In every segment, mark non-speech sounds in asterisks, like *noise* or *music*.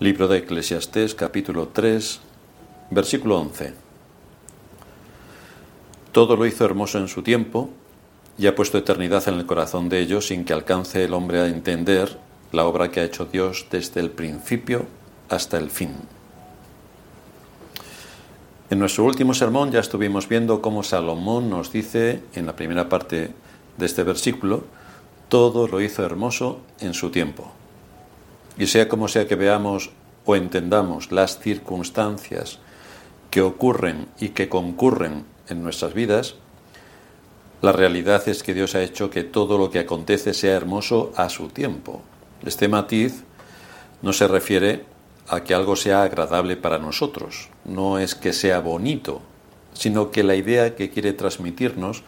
Libro de Eclesiastés capítulo 3, versículo 11. Todo lo hizo hermoso en su tiempo y ha puesto eternidad en el corazón de ellos sin que alcance el hombre a entender la obra que ha hecho Dios desde el principio hasta el fin. En nuestro último sermón ya estuvimos viendo cómo Salomón nos dice en la primera parte de este versículo, todo lo hizo hermoso en su tiempo. Y sea como sea que veamos o entendamos las circunstancias que ocurren y que concurren en nuestras vidas, la realidad es que Dios ha hecho que todo lo que acontece sea hermoso a su tiempo. Este matiz no se refiere a que algo sea agradable para nosotros, no es que sea bonito, sino que la idea que quiere transmitirnos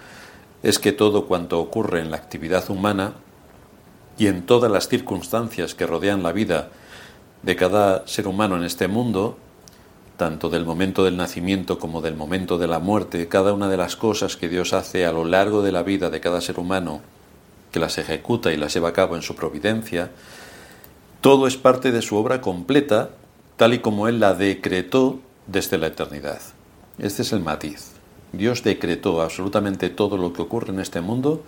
es que todo cuanto ocurre en la actividad humana y en todas las circunstancias que rodean la vida de cada ser humano en este mundo, tanto del momento del nacimiento como del momento de la muerte, cada una de las cosas que Dios hace a lo largo de la vida de cada ser humano, que las ejecuta y las lleva a cabo en su providencia, todo es parte de su obra completa, tal y como Él la decretó desde la eternidad. Este es el matiz. Dios decretó absolutamente todo lo que ocurre en este mundo,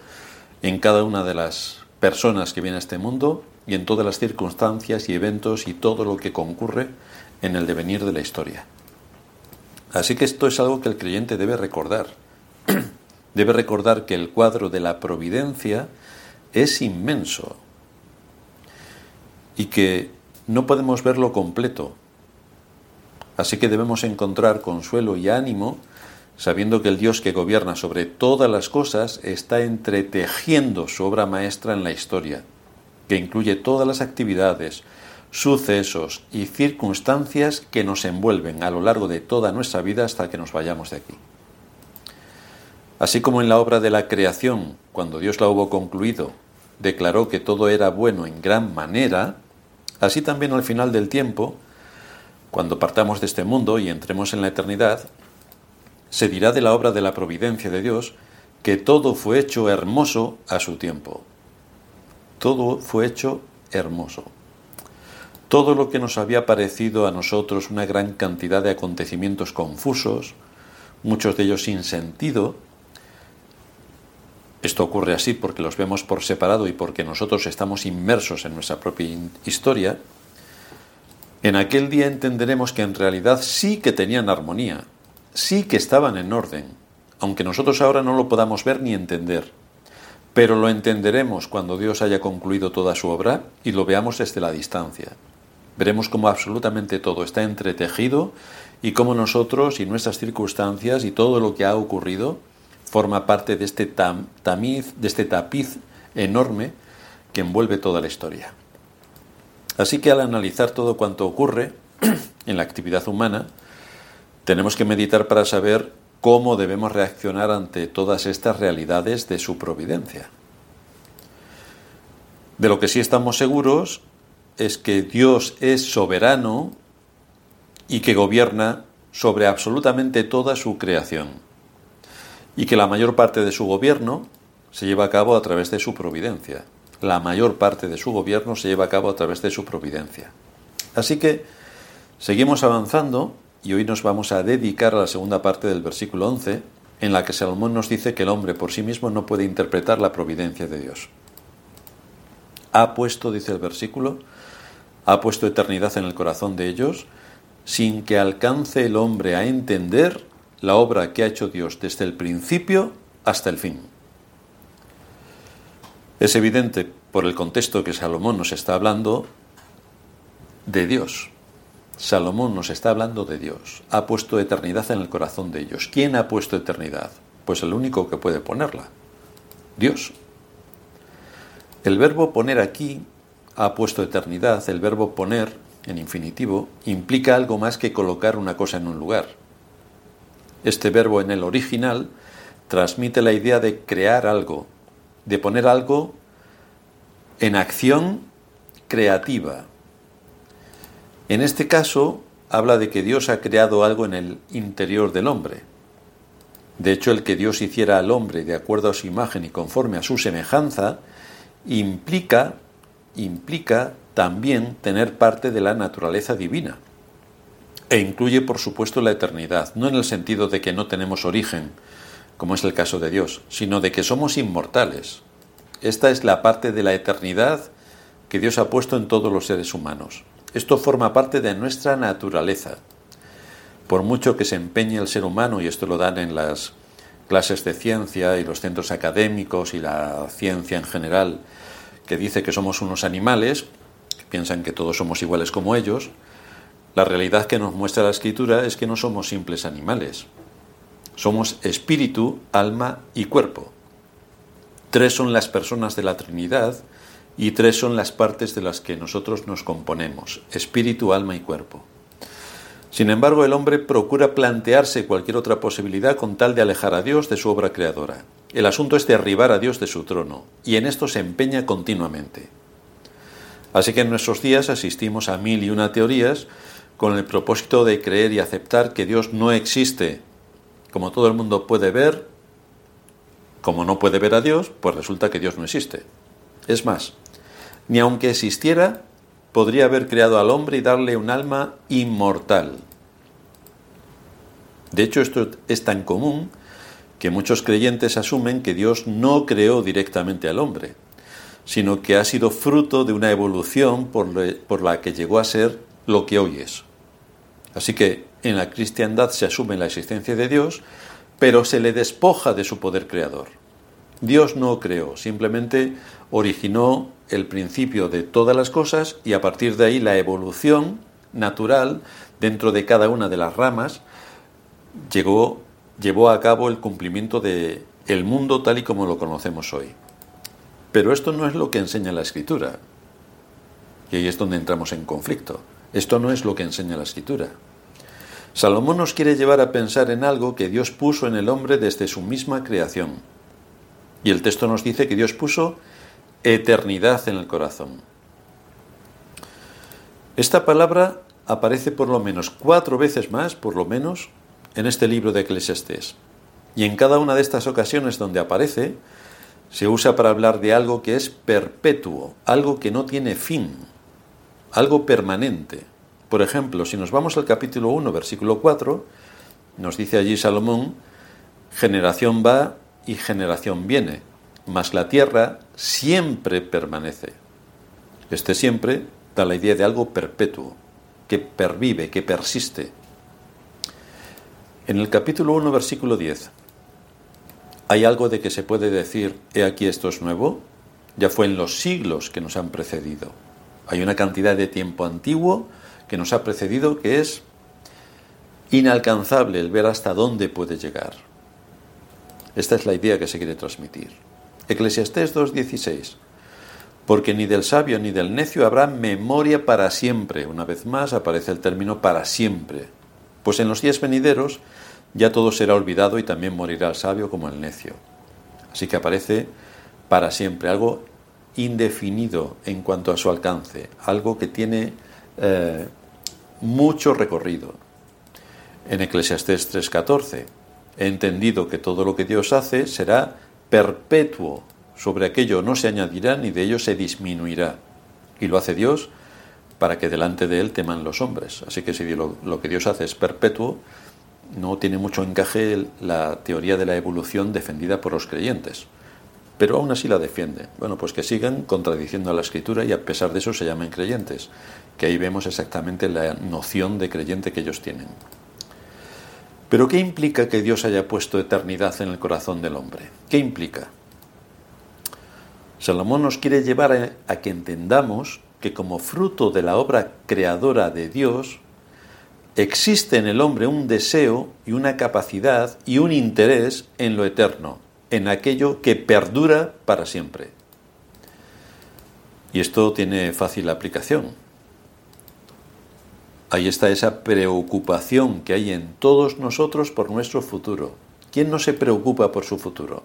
en cada una de las personas que vienen a este mundo y en todas las circunstancias y eventos y todo lo que concurre en el devenir de la historia. Así que esto es algo que el creyente debe recordar. *clears throat* debe recordar que el cuadro de la providencia es inmenso y que no podemos verlo completo. Así que debemos encontrar consuelo y ánimo sabiendo que el Dios que gobierna sobre todas las cosas está entretejiendo su obra maestra en la historia, que incluye todas las actividades, sucesos y circunstancias que nos envuelven a lo largo de toda nuestra vida hasta que nos vayamos de aquí. Así como en la obra de la creación, cuando Dios la hubo concluido, declaró que todo era bueno en gran manera, así también al final del tiempo, cuando partamos de este mundo y entremos en la eternidad, se dirá de la obra de la providencia de Dios que todo fue hecho hermoso a su tiempo. Todo fue hecho hermoso. Todo lo que nos había parecido a nosotros una gran cantidad de acontecimientos confusos, muchos de ellos sin sentido, esto ocurre así porque los vemos por separado y porque nosotros estamos inmersos en nuestra propia historia, en aquel día entenderemos que en realidad sí que tenían armonía, sí que estaban en orden, aunque nosotros ahora no lo podamos ver ni entender. Pero lo entenderemos cuando Dios haya concluido toda su obra y lo veamos desde la distancia. Veremos cómo absolutamente todo está entretejido y cómo nosotros y nuestras circunstancias y todo lo que ha ocurrido forma parte de este tamiz, de este tapiz enorme que envuelve toda la historia. Así que al analizar todo cuanto ocurre *clears throat* en la actividad humana, tenemos que meditar para saber cómo debemos reaccionar ante todas estas realidades de su providencia. De lo que sí estamos seguros es que Dios es soberano y que gobierna sobre absolutamente toda su creación y que la mayor parte de su gobierno se lleva a cabo a través de su providencia. La mayor parte de su gobierno se lleva a cabo a través de su providencia. Así que seguimos avanzando y hoy nos vamos a dedicar a la segunda parte del versículo 11, en la que Salomón nos dice que el hombre por sí mismo no puede interpretar la providencia de Dios. Ha puesto, dice el versículo, ha puesto eternidad en el corazón de ellos, sin que alcance el hombre a entender la obra que ha hecho Dios desde el principio hasta el fin. Es evidente por el contexto que Salomón nos está hablando de Dios, Salomón nos está hablando de Dios. Ha puesto eternidad en el corazón de ellos. ¿Quién ha puesto eternidad? Pues el único que puede ponerla. Dios. El verbo poner aquí ha puesto eternidad. El verbo poner en infinitivo implica algo más que colocar una cosa en un lugar. Este verbo en el original transmite la idea de crear algo, de poner algo en acción creativa, en este caso, habla de que Dios ha creado algo en el interior del hombre. De hecho, el que Dios hiciera al hombre de acuerdo a su imagen y conforme a su semejanza, implica, implica también tener parte de la naturaleza divina. E incluye, por supuesto, la eternidad, no en el sentido de que no tenemos origen, como es el caso de Dios, sino de que somos inmortales. Esta es la parte de la eternidad que Dios ha puesto en todos los seres humanos. Esto forma parte de nuestra naturaleza. Por mucho que se empeñe el ser humano, y esto lo dan en las clases de ciencia y los centros académicos y la ciencia en general, que dice que somos unos animales, piensan que todos somos iguales como ellos, la realidad que nos muestra la escritura es que no somos simples animales. Somos espíritu, alma y cuerpo. Tres son las personas de la Trinidad y tres son las partes de las que nosotros nos componemos, espíritu, alma y cuerpo. Sin embargo, el hombre procura plantearse cualquier otra posibilidad con tal de alejar a Dios de su obra creadora. El asunto es derribar a Dios de su trono, y en esto se empeña continuamente. Así que en nuestros días asistimos a mil y una teorías con el propósito de creer y aceptar que Dios no existe. Como todo el mundo puede ver, como no puede ver a Dios, pues resulta que Dios no existe. Es más, ni aunque existiera, podría haber creado al hombre y darle un alma inmortal. De hecho, esto es tan común que muchos creyentes asumen que Dios no creó directamente al hombre, sino que ha sido fruto de una evolución por, la que llegó a ser lo que hoy es. Así que en la cristiandad se asume la existencia de Dios, pero se le despoja de su poder creador. Dios no creó, simplemente originó el principio de todas las cosas y a partir de ahí la evolución natural dentro de cada una de las ramas llegó, llevó a cabo el cumplimiento de el mundo tal y como lo conocemos hoy. Pero esto no es lo que enseña la escritura. Y ahí es donde entramos en conflicto. Esto no es lo que enseña la escritura. Salomón nos quiere llevar a pensar en algo que Dios puso en el hombre desde su misma creación. Y el texto nos dice que Dios puso eternidad en el corazón. Esta palabra aparece por lo menos cuatro veces más, por lo menos, en este libro de Eclesiastés. Y en cada una de estas ocasiones donde aparece, se usa para hablar de algo que es perpetuo, algo que no tiene fin, algo permanente. Por ejemplo, si nos vamos al capítulo 1, versículo 4, nos dice allí Salomón, generación va y generación viene, mas la tierra siempre permanece. Este siempre da la idea de algo perpetuo, que pervive, que persiste. En el capítulo 1, versículo 10, ¿hay algo de que se puede decir, he aquí esto es nuevo? Ya fue en los siglos que nos han precedido. Hay una cantidad de tiempo antiguo que nos ha precedido que es inalcanzable el ver hasta dónde puede llegar. Esta es la idea que se quiere transmitir. Eclesiastés 2.16. Porque ni del sabio ni del necio habrá memoria para siempre. Una vez más aparece el término para siempre. Pues en los días venideros ya todo será olvidado y también morirá el sabio como el necio. Así que aparece para siempre, algo indefinido en cuanto a su alcance, algo que tiene eh, mucho recorrido. En Eclesiastés 3:14, he entendido que todo lo que Dios hace será perpetuo, sobre aquello no se añadirá ni de ello se disminuirá. Y lo hace Dios para que delante de Él teman los hombres. Así que si lo, que Dios hace es perpetuo, no tiene mucho encaje la teoría de la evolución defendida por los creyentes pero aún así la defiende. Bueno, pues que sigan contradiciendo a la escritura y a pesar de eso se llamen creyentes, que ahí vemos exactamente la noción de creyente que ellos tienen. Pero ¿qué implica que Dios haya puesto eternidad en el corazón del hombre? ¿Qué implica? Salomón nos quiere llevar a, que entendamos que como fruto de la obra creadora de Dios, existe en el hombre un deseo y una capacidad y un interés en lo eterno, en aquello que perdura para siempre. Y esto tiene fácil aplicación. Ahí está esa preocupación que hay en todos nosotros por nuestro futuro. ¿Quién no se preocupa por su futuro?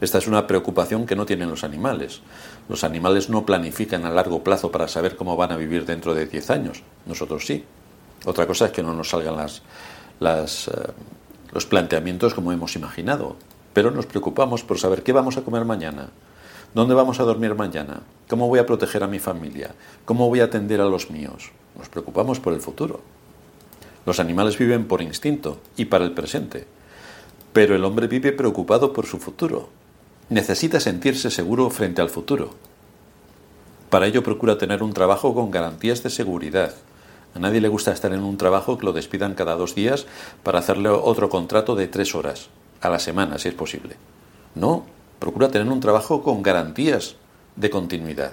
Esta es una preocupación que no tienen los animales. Los animales no planifican a largo plazo para saber cómo van a vivir dentro de 10 años. Nosotros sí. Otra cosa es que no nos salgan eh, los planteamientos como hemos imaginado pero nos preocupamos por saber qué vamos a comer mañana, ¿Dónde vamos a dormir mañana? ¿Cómo voy a proteger a mi familia? ¿Cómo voy a atender a los míos? Nos preocupamos por el futuro. Los animales viven por instinto y para el presente, pero el hombre vive preocupado por su futuro. Necesita sentirse seguro frente al futuro. Para ello procura tener un trabajo con garantías de seguridad. A nadie le gusta estar en un trabajo que lo despidan cada dos días para hacerle otro contrato de tres horas, a la semana, si es posible. No, procura tener un trabajo con garantías de continuidad.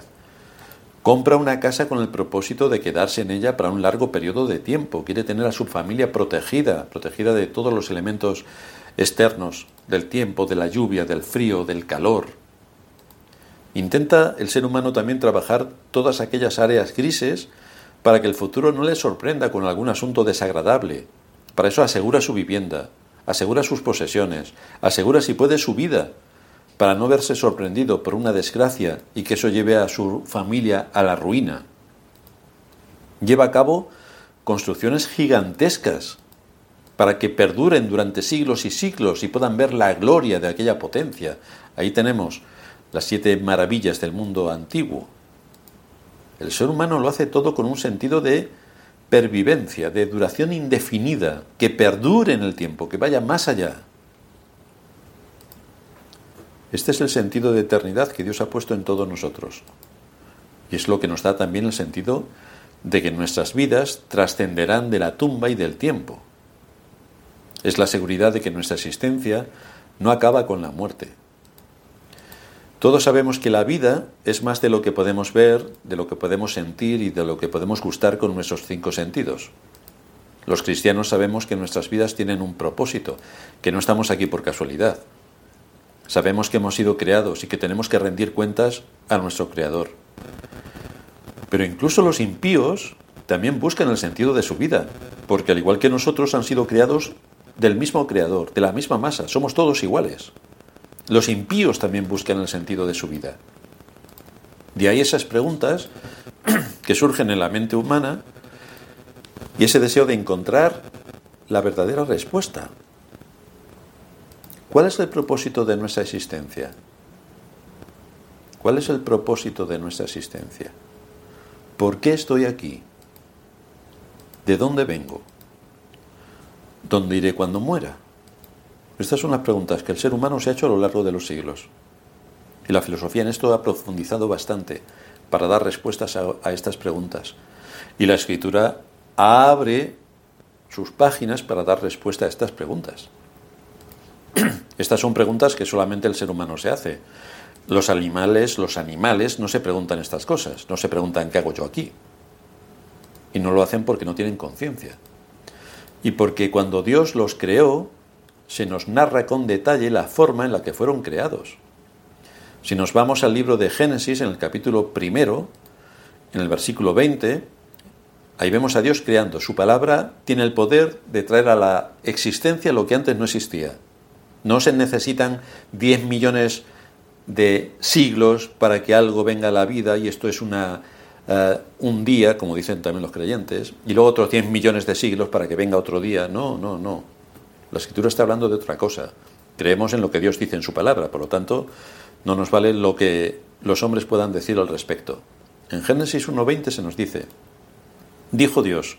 Compra una casa con el propósito de quedarse en ella para un largo periodo de tiempo. Quiere tener a su familia protegida, protegida de todos los elementos externos, del tiempo, de la lluvia, del frío, del calor. Intenta el ser humano también trabajar todas aquellas áreas grises para que el futuro no le sorprenda con algún asunto desagradable. Para eso asegura su vivienda, asegura sus posesiones, asegura si puede su vida, para no verse sorprendido por una desgracia y que eso lleve a su familia a la ruina. Lleva a cabo construcciones gigantescas para que perduren durante siglos y siglos y puedan ver la gloria de aquella potencia. Ahí tenemos las siete maravillas del mundo antiguo. El ser humano lo hace todo con un sentido de pervivencia, de duración indefinida, que perdure en el tiempo, que vaya más allá. Este es el sentido de eternidad que Dios ha puesto en todos nosotros. Y es lo que nos da también el sentido de que nuestras vidas trascenderán de la tumba y del tiempo. Es la seguridad de que nuestra existencia no acaba con la muerte. Todos sabemos que la vida es más de lo que podemos ver, de lo que podemos sentir y de lo que podemos gustar con nuestros cinco sentidos. Los cristianos sabemos que nuestras vidas tienen un propósito, que no estamos aquí por casualidad. Sabemos que hemos sido creados y que tenemos que rendir cuentas a nuestro Creador. Pero incluso los impíos también buscan el sentido de su vida, porque al igual que nosotros han sido creados del mismo Creador, de la misma masa, somos todos iguales. Los impíos también buscan el sentido de su vida. De ahí esas preguntas *clears throat* que surgen en la mente humana y ese deseo de encontrar la verdadera respuesta. ¿Cuál es el propósito de nuestra existencia? ¿Cuál es el propósito de nuestra existencia? ¿Por qué estoy aquí? ¿De dónde vengo? ¿Dónde iré cuando muera? Estas son las preguntas que el ser humano se ha hecho a lo largo de los siglos. Y la filosofía en esto ha profundizado bastante para dar respuestas a, estas preguntas. Y la escritura abre sus páginas para dar respuesta a estas preguntas. Estas son preguntas que solamente el ser humano se hace. Los animales, los animales no se preguntan estas cosas, no se preguntan qué hago yo aquí. Y no lo hacen porque no tienen conciencia. Y porque cuando Dios los creó, se nos narra con detalle la forma en la que fueron creados. Si nos vamos al libro de Génesis, en el capítulo primero, en el versículo 20, ahí vemos a Dios creando. Su palabra tiene el poder de traer a la existencia lo que antes no existía. No se necesitan 10 millones de siglos para que algo venga a la vida y esto es una, eh, un día, como dicen también los creyentes, y luego otros 10 millones de siglos para que venga otro día. No, no, no. La escritura está hablando de otra cosa. Creemos en lo que Dios dice en su palabra, por lo tanto, no nos vale lo que los hombres puedan decir al respecto. En Génesis 1.20 se nos dice, dijo Dios,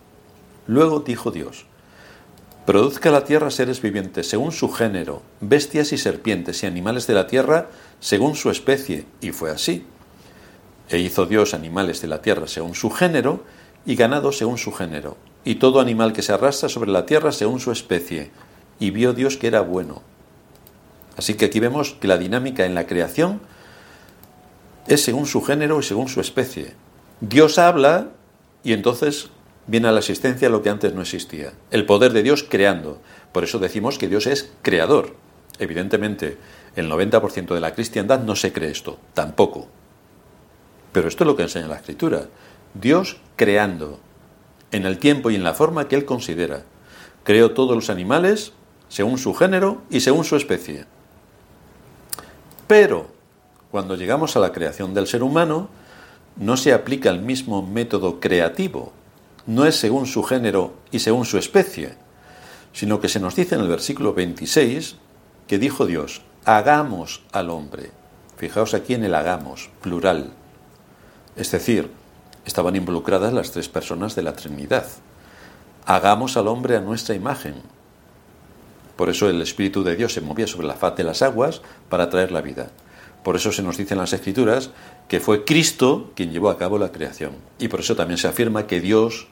Luego dijo Dios, Produzca la tierra seres vivientes según su género, bestias y serpientes y animales de la tierra según su especie, y fue así. E hizo Dios animales de la tierra según su género, y ganado según su género, y todo animal que se arrastra sobre la tierra según su especie, y vio Dios que era bueno. Así que aquí vemos que la dinámica en la creación es según su género y según su especie. Dios habla y entonces viene a la existencia lo que antes no existía. El poder de Dios creando. Por eso decimos que Dios es creador. Evidentemente, el 90% de la cristiandad no se cree esto, tampoco. Pero esto es lo que enseña la Escritura. Dios creando, en el tiempo y en la forma que Él considera. Creó todos los animales según su género y según su especie. Pero, cuando llegamos a la creación del ser humano, no se aplica el mismo método creativo, no es según su género y según su especie, sino que se nos dice en el versículo 26 que dijo Dios, hagamos al hombre. Fijaos aquí en el hagamos, plural. Es decir, estaban involucradas las tres personas de la Trinidad. Hagamos al hombre a nuestra imagen. Por eso el Espíritu de Dios se movía sobre la faz de las aguas para traer la vida. Por eso se nos dice en las Escrituras que fue Cristo quien llevó a cabo la creación. Y por eso también se afirma que Dios,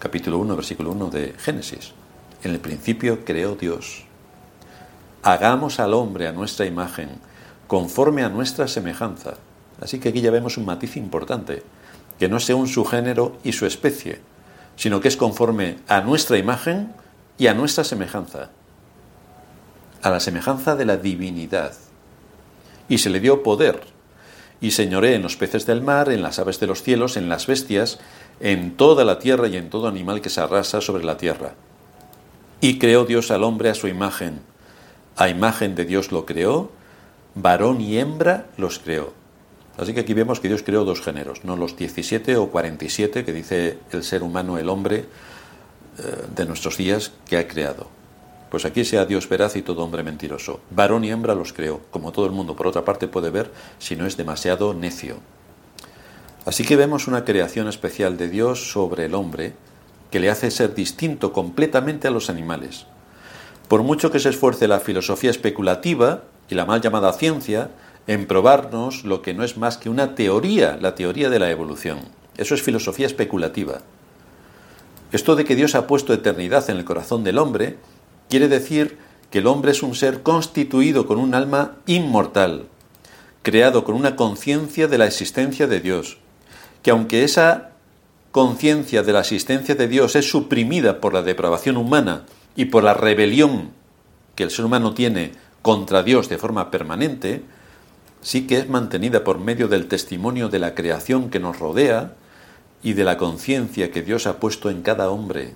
capítulo 1, versículo 1 de Génesis, en el principio creó Dios. Hagamos al hombre a nuestra imagen, conforme a nuestra semejanza. Así que aquí ya vemos un matiz importante, que no es según su género y su especie, sino que es conforme a nuestra imagen y a nuestra semejanza, a la semejanza de la divinidad y se le dio poder, y señoré en los peces del mar, en las aves de los cielos, en las bestias, en toda la tierra y en todo animal que se arrasa sobre la tierra. Y creó Dios al hombre a su imagen. A imagen de Dios lo creó, varón y hembra los creó. Así que aquí vemos que Dios creó dos géneros, no los 17 o 47 que dice el ser humano, el hombre eh, de nuestros días que ha creado. Pues aquí sea Dios veraz y todo hombre mentiroso. Varón y hembra los creó, como todo el mundo por otra parte puede ver si no es demasiado necio. Así que vemos una creación especial de Dios sobre el hombre que le hace ser distinto completamente a los animales. Por mucho que se esfuerce la filosofía especulativa y la mal llamada ciencia en probarnos lo que no es más que una teoría, la teoría de la evolución. Eso es filosofía especulativa. Esto de que Dios ha puesto eternidad en el corazón del hombre Quiere decir que el hombre es un ser constituido con un alma inmortal, creado con una conciencia de la existencia de Dios, que aunque esa conciencia de la existencia de Dios es suprimida por la depravación humana y por la rebelión que el ser humano tiene contra Dios de forma permanente, sí que es mantenida por medio del testimonio de la creación que nos rodea y de la conciencia que Dios ha puesto en cada hombre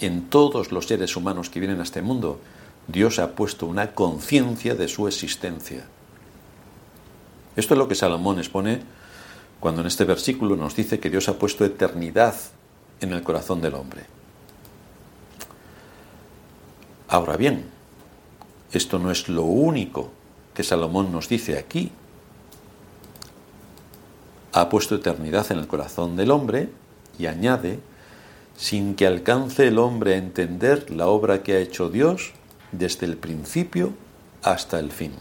en todos los seres humanos que vienen a este mundo, Dios ha puesto una conciencia de su existencia. Esto es lo que Salomón expone cuando en este versículo nos dice que Dios ha puesto eternidad en el corazón del hombre. Ahora bien, esto no es lo único que Salomón nos dice aquí. Ha puesto eternidad en el corazón del hombre y añade sin que alcance el hombre a entender la obra que ha hecho Dios desde el principio hasta el fin.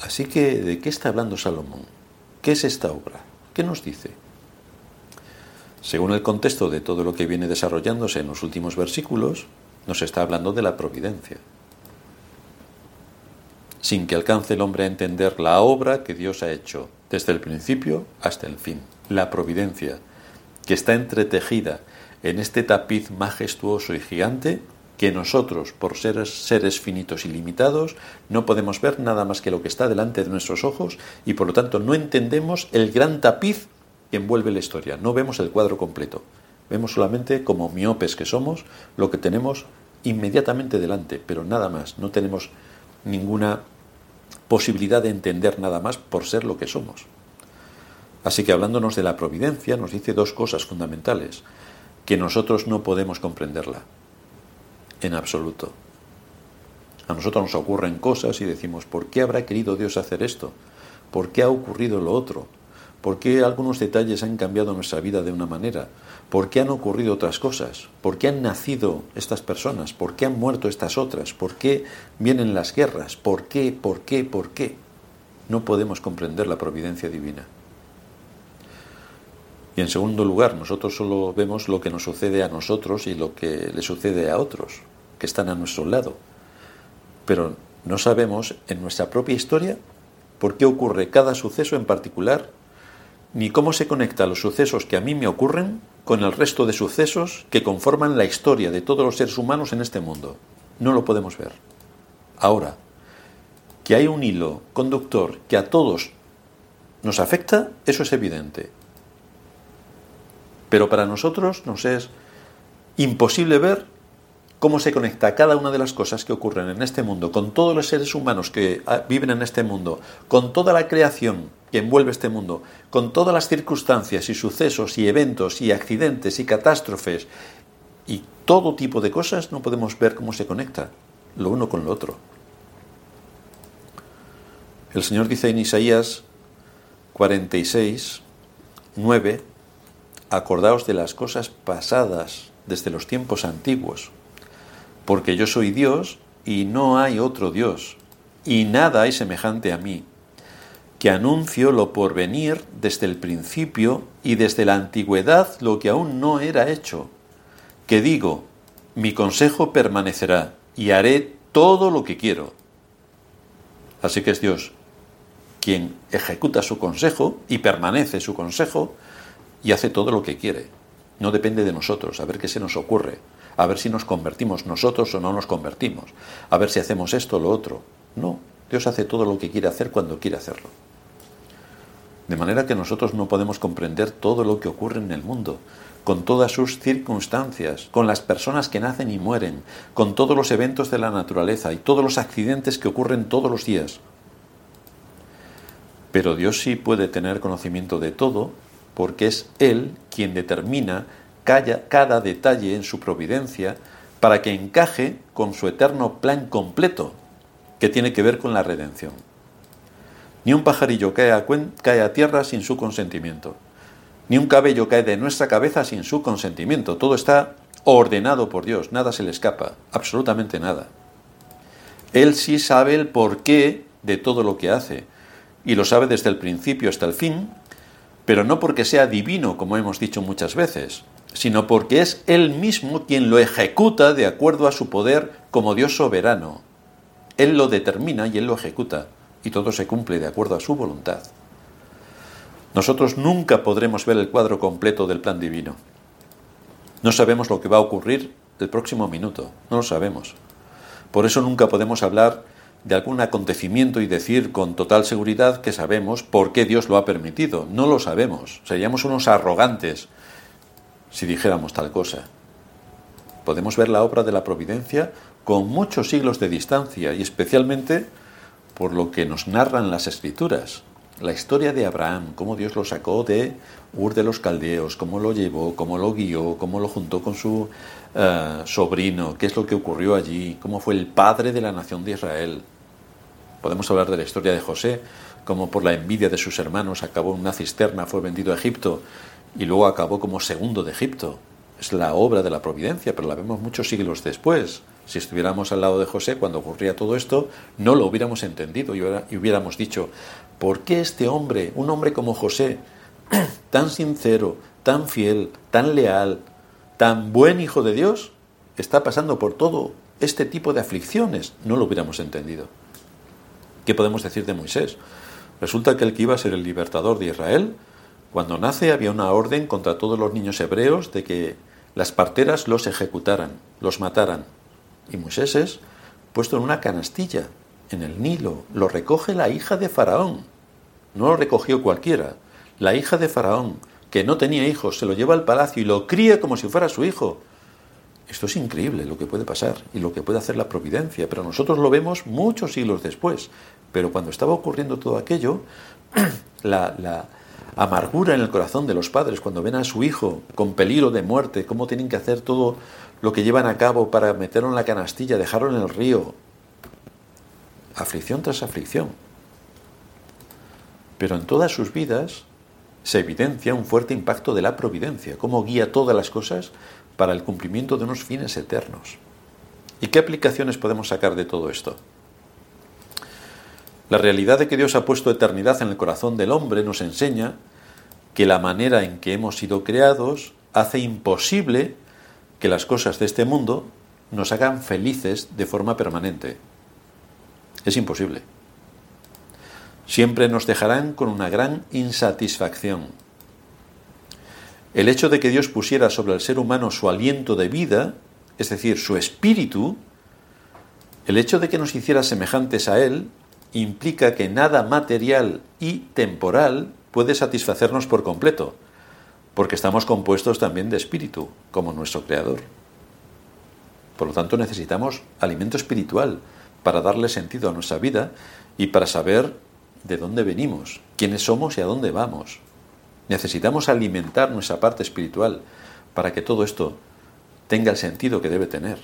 Así que, ¿de qué está hablando Salomón? ¿Qué es esta obra? ¿Qué nos dice? Según el contexto de todo lo que viene desarrollándose en los últimos versículos, nos está hablando de la providencia. Sin que alcance el hombre a entender la obra que Dios ha hecho desde el principio hasta el fin. La providencia, que está entretejida en este tapiz majestuoso y gigante que nosotros, por ser seres finitos y limitados, no podemos ver nada más que lo que está delante de nuestros ojos y por lo tanto no entendemos el gran tapiz que envuelve la historia. No vemos el cuadro completo. Vemos solamente, como miopes que somos, lo que tenemos inmediatamente delante, pero nada más. No tenemos ninguna posibilidad de entender nada más por ser lo que somos. Así que hablándonos de la providencia nos dice dos cosas fundamentales, que nosotros no podemos comprenderla, en absoluto. A nosotros nos ocurren cosas y decimos, ¿por qué habrá querido Dios hacer esto? ¿Por qué ha ocurrido lo otro? ¿Por qué algunos detalles han cambiado nuestra vida de una manera? ¿Por qué han ocurrido otras cosas? ¿Por qué han nacido estas personas? ¿Por qué han muerto estas otras? ¿Por qué vienen las guerras? ¿Por qué? ¿Por qué? ¿Por qué? No podemos comprender la providencia divina. Y en segundo lugar, nosotros solo vemos lo que nos sucede a nosotros y lo que le sucede a otros, que están a nuestro lado. Pero no sabemos en nuestra propia historia por qué ocurre cada suceso en particular, ni cómo se conecta los sucesos que a mí me ocurren con el resto de sucesos que conforman la historia de todos los seres humanos en este mundo. No lo podemos ver. Ahora, Que hay un hilo conductor que a todos nos afecta, eso es evidente. Pero para nosotros nos es imposible ver cómo se conecta cada una de las cosas que ocurren en este mundo, con todos los seres humanos que ah, viven en este mundo, con toda la creación que envuelve este mundo, con todas las circunstancias y sucesos y eventos y accidentes y catástrofes y todo tipo de cosas, no podemos ver cómo se conecta lo uno con lo otro. El Señor dice en Isaías 46, 9, acordaos de las cosas pasadas desde los tiempos antiguos, porque yo soy Dios y no hay otro Dios, y nada hay semejante a mí, que anuncio lo por venir desde el principio y desde la antigüedad lo que aún no era hecho, que digo, mi consejo permanecerá y haré todo lo que quiero. Así que es Dios quien ejecuta su consejo y permanece su consejo y hace todo lo que quiere. No depende de nosotros, a ver qué se nos ocurre, a ver si nos convertimos nosotros o no nos convertimos, a ver si hacemos esto o lo otro. No, Dios hace todo lo que quiere hacer cuando quiere hacerlo. De manera que nosotros no podemos comprender todo lo que ocurre en el mundo, con todas sus circunstancias, con las personas que nacen y mueren, con todos los eventos de la naturaleza y todos los accidentes que ocurren todos los días. Pero Dios sí puede tener conocimiento de todo porque es Él quien determina cada detalle en su providencia para que encaje con su eterno plan completo que tiene que ver con la redención. Ni un pajarillo cae a, cae a tierra sin su consentimiento, ni un cabello cae de nuestra cabeza sin su consentimiento. Todo está ordenado por Dios, nada se le escapa, absolutamente nada. Él sí sabe el porqué de todo lo que hace, y lo sabe desde el principio hasta el fin, pero no porque sea divino, como hemos dicho muchas veces, sino porque es Él mismo quien lo ejecuta de acuerdo a su poder como Dios soberano. Él lo determina y Él lo ejecuta, y todo se cumple de acuerdo a su voluntad. Nosotros nunca podremos ver el cuadro completo del plan divino. No sabemos lo que va a ocurrir el próximo minuto, no lo sabemos. Por eso nunca podemos hablar de algún acontecimiento y decir con total seguridad que sabemos por qué Dios lo ha permitido. No lo sabemos. Seríamos unos arrogantes si dijéramos tal cosa. Podemos ver la obra de la providencia con muchos siglos de distancia y especialmente por lo que nos narran las escrituras. La historia de Abraham, cómo Dios lo sacó de Ur de los Caldeos, cómo lo llevó, cómo lo guió, cómo lo juntó con su eh, sobrino, qué es lo que ocurrió allí, cómo fue el padre de la nación de Israel. Podemos hablar de la historia de José, cómo por la envidia de sus hermanos acabó en una cisterna, fue vendido a Egipto y luego acabó como segundo de Egipto. Es la obra de la providencia, pero la vemos muchos siglos después. Si estuviéramos al lado de José cuando ocurría todo esto, no lo hubiéramos entendido y hubiéramos dicho, ¿por qué este hombre, un hombre como José, *clears throat* tan sincero, tan fiel, tan leal, tan buen hijo de Dios, está pasando por todo este tipo de aflicciones? No lo hubiéramos entendido. ¿Qué podemos decir de Moisés? Resulta que el que iba a ser el libertador de Israel, cuando nace había una orden contra todos los niños hebreos de que las parteras los ejecutaran, los mataran. Y Moisés es puesto en una canastilla, en el Nilo, lo recoge la hija de Faraón. No lo recogió cualquiera. La hija de Faraón, que no tenía hijos, se lo lleva al palacio y lo cría como si fuera su hijo. Esto es increíble lo que puede pasar y lo que puede hacer la providencia, pero nosotros lo vemos muchos siglos después. Pero cuando estaba ocurriendo todo aquello, *clears throat* la, amargura en el corazón de los padres cuando ven a su hijo con peligro de muerte, cómo tienen que hacer todo lo que llevan a cabo para meterlo en la canastilla, dejarlo en el río. Aflicción tras aflicción. Pero en todas sus vidas se evidencia un fuerte impacto de la providencia, cómo guía todas las cosas para el cumplimiento de unos fines eternos. ¿Y qué aplicaciones podemos sacar de todo esto? La realidad de que Dios ha puesto eternidad en el corazón del hombre nos enseña que la manera en que hemos sido creados hace imposible que las cosas de este mundo nos hagan felices de forma permanente. Es imposible. Siempre nos dejarán con una gran insatisfacción. El hecho de que Dios pusiera sobre el ser humano su aliento de vida, es decir, su espíritu, el hecho de que nos hiciera semejantes a Él, implica que nada material y temporal puede satisfacernos por completo, porque estamos compuestos también de espíritu, como nuestro Creador. Por lo tanto, necesitamos alimento espiritual para darle sentido a nuestra vida y para saber de dónde venimos, quiénes somos y a dónde vamos. Necesitamos alimentar nuestra parte espiritual para que todo esto tenga el sentido que debe tener.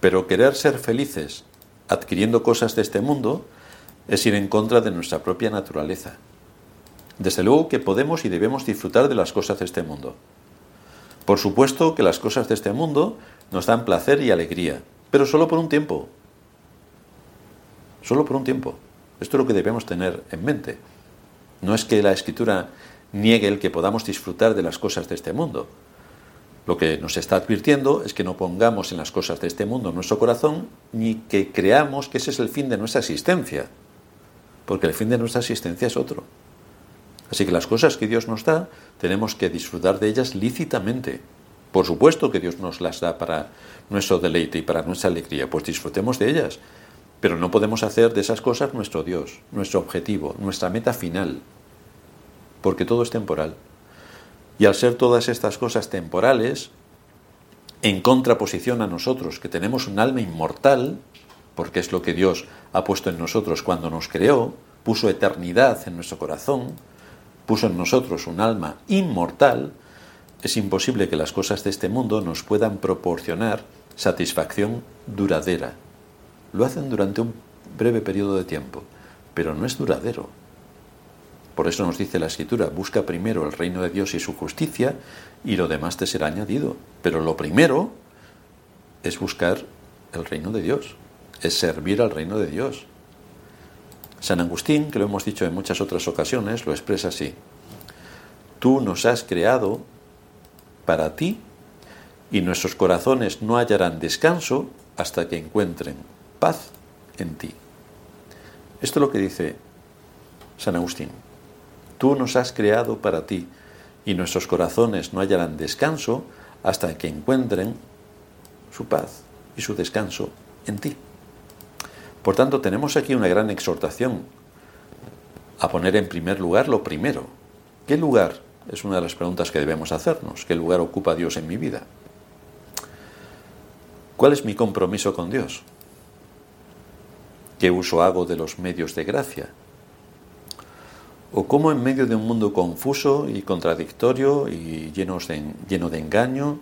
Pero querer ser felices adquiriendo cosas de este mundo es ir en contra de nuestra propia naturaleza. Desde luego que podemos y debemos disfrutar de las cosas de este mundo. Por supuesto que las cosas de este mundo nos dan placer y alegría, pero solo por un tiempo. Solo por un tiempo. Esto es lo que debemos tener en mente. No es que la escritura niegue el que podamos disfrutar de las cosas de este mundo. Lo que nos está advirtiendo es que no pongamos en las cosas de este mundo nuestro corazón ni que creamos que ese es el fin de nuestra existencia, porque el fin de nuestra existencia es otro. Así que las cosas que Dios nos da tenemos que disfrutar de ellas lícitamente. Por supuesto que Dios nos las da para nuestro deleite y para nuestra alegría, pues disfrutemos de ellas. Pero no podemos hacer de esas cosas nuestro Dios, nuestro objetivo, nuestra meta final, porque todo es temporal. Y al ser todas estas cosas temporales, en contraposición a nosotros, que tenemos un alma inmortal, porque es lo que Dios ha puesto en nosotros cuando nos creó, puso eternidad en nuestro corazón, puso en nosotros un alma inmortal, es imposible que las cosas de este mundo nos puedan proporcionar satisfacción duradera. Lo hacen durante un breve periodo de tiempo, pero no es duradero. Por eso nos dice la escritura, busca primero el reino de Dios y su justicia y lo demás te será añadido. Pero lo primero es buscar el reino de Dios, es servir al reino de Dios. San Agustín, que lo hemos dicho en muchas otras ocasiones, lo expresa así. Tú nos has creado para ti y nuestros corazones no hallarán descanso hasta que encuentren paz en ti. Esto es lo que dice San Agustín. Tú nos has creado para ti, y nuestros corazones no hallarán descanso hasta que encuentren su paz y su descanso en ti. Por tanto, tenemos aquí una gran exhortación a poner en primer lugar lo primero. ¿Qué lugar? Es una de las preguntas que debemos hacernos. ¿Qué lugar ocupa Dios en mi vida? ¿Cuál es mi compromiso con Dios? ¿Qué uso hago de los medios de gracia? o cómo en medio de un mundo confuso y contradictorio y lleno de, lleno de engaño,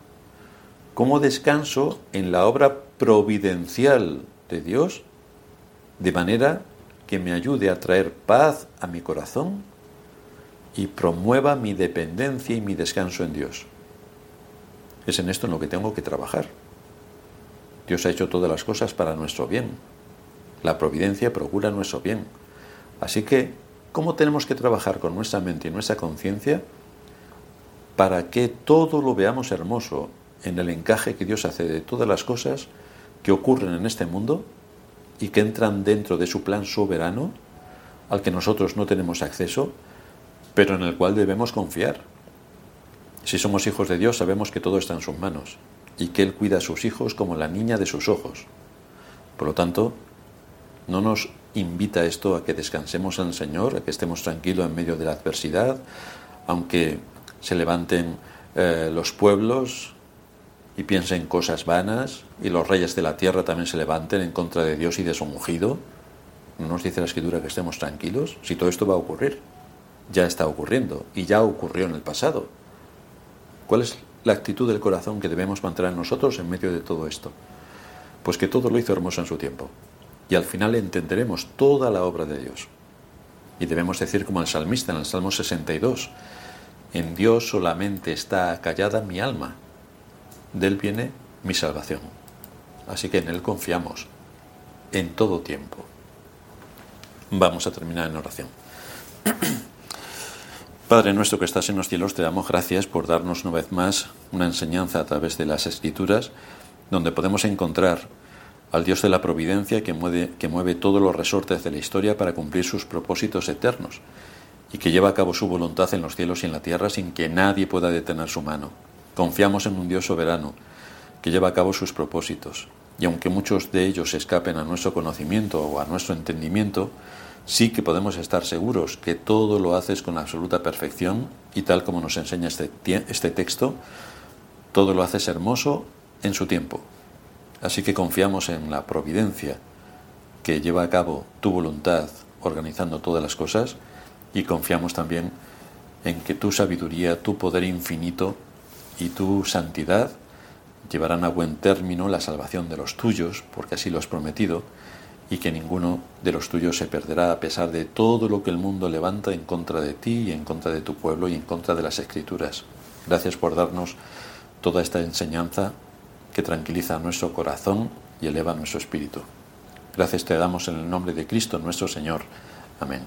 cómo descanso en la obra providencial de Dios de manera que me ayude a traer paz a mi corazón y promueva mi dependencia y mi descanso en Dios. Es en esto en lo que tengo que trabajar. Dios ha hecho todas las cosas para nuestro bien. La providencia procura nuestro bien. Así que cómo tenemos que trabajar con nuestra mente y nuestra conciencia para que todo lo veamos hermoso en el encaje que Dios hace de todas las cosas que ocurren en este mundo y que entran dentro de su plan soberano al que nosotros no tenemos acceso, pero en el cual debemos confiar. Si somos hijos de Dios sabemos que todo está en sus manos y que Él cuida a sus hijos como la niña de sus ojos. Por lo tanto, no nos invita esto a que descansemos en el Señor, a que estemos tranquilos en medio de la adversidad, aunque se levanten eh, los pueblos y piensen cosas vanas y los reyes de la tierra también se levanten en contra de Dios y de su ungido. ¿No nos dice la escritura que estemos tranquilos? Si todo esto va a ocurrir, ya está ocurriendo y ya ocurrió en el pasado. ¿Cuál es la actitud del corazón que debemos mantener nosotros en medio de todo esto? Pues que todo lo hizo hermoso en su tiempo y al final entenderemos toda la obra de Dios. Y debemos decir como el salmista en el Salmo 62, en Dios solamente está callada mi alma, de Él viene mi salvación. Así que en Él confiamos en todo tiempo. Vamos a terminar en oración. *clears throat* Padre nuestro que estás en los cielos, te damos gracias por darnos una vez más una enseñanza a través de las escrituras, donde podemos encontrar al Dios de la providencia que mueve, que mueve todos los resortes de la historia para cumplir sus propósitos eternos y que lleva a cabo su voluntad en los cielos y en la tierra sin que nadie pueda detener su mano. Confiamos en un Dios soberano que lleva a cabo sus propósitos y aunque muchos de ellos escapen a nuestro conocimiento o a nuestro entendimiento, sí que podemos estar seguros que todo lo haces con absoluta perfección y tal como nos enseña este, este texto, todo lo haces hermoso en su tiempo. Así que confiamos en la providencia que lleva a cabo tu voluntad organizando todas las cosas y confiamos también en que tu sabiduría, tu poder infinito y tu santidad llevarán a buen término la salvación de los tuyos, porque así lo has prometido, y que ninguno de los tuyos se perderá a pesar de todo lo que el mundo levanta en contra de ti y en contra de tu pueblo y en contra de las escrituras. Gracias por darnos toda esta enseñanza que tranquiliza nuestro corazón y eleva nuestro espíritu. Gracias te damos en el nombre de Cristo nuestro Señor. Amén.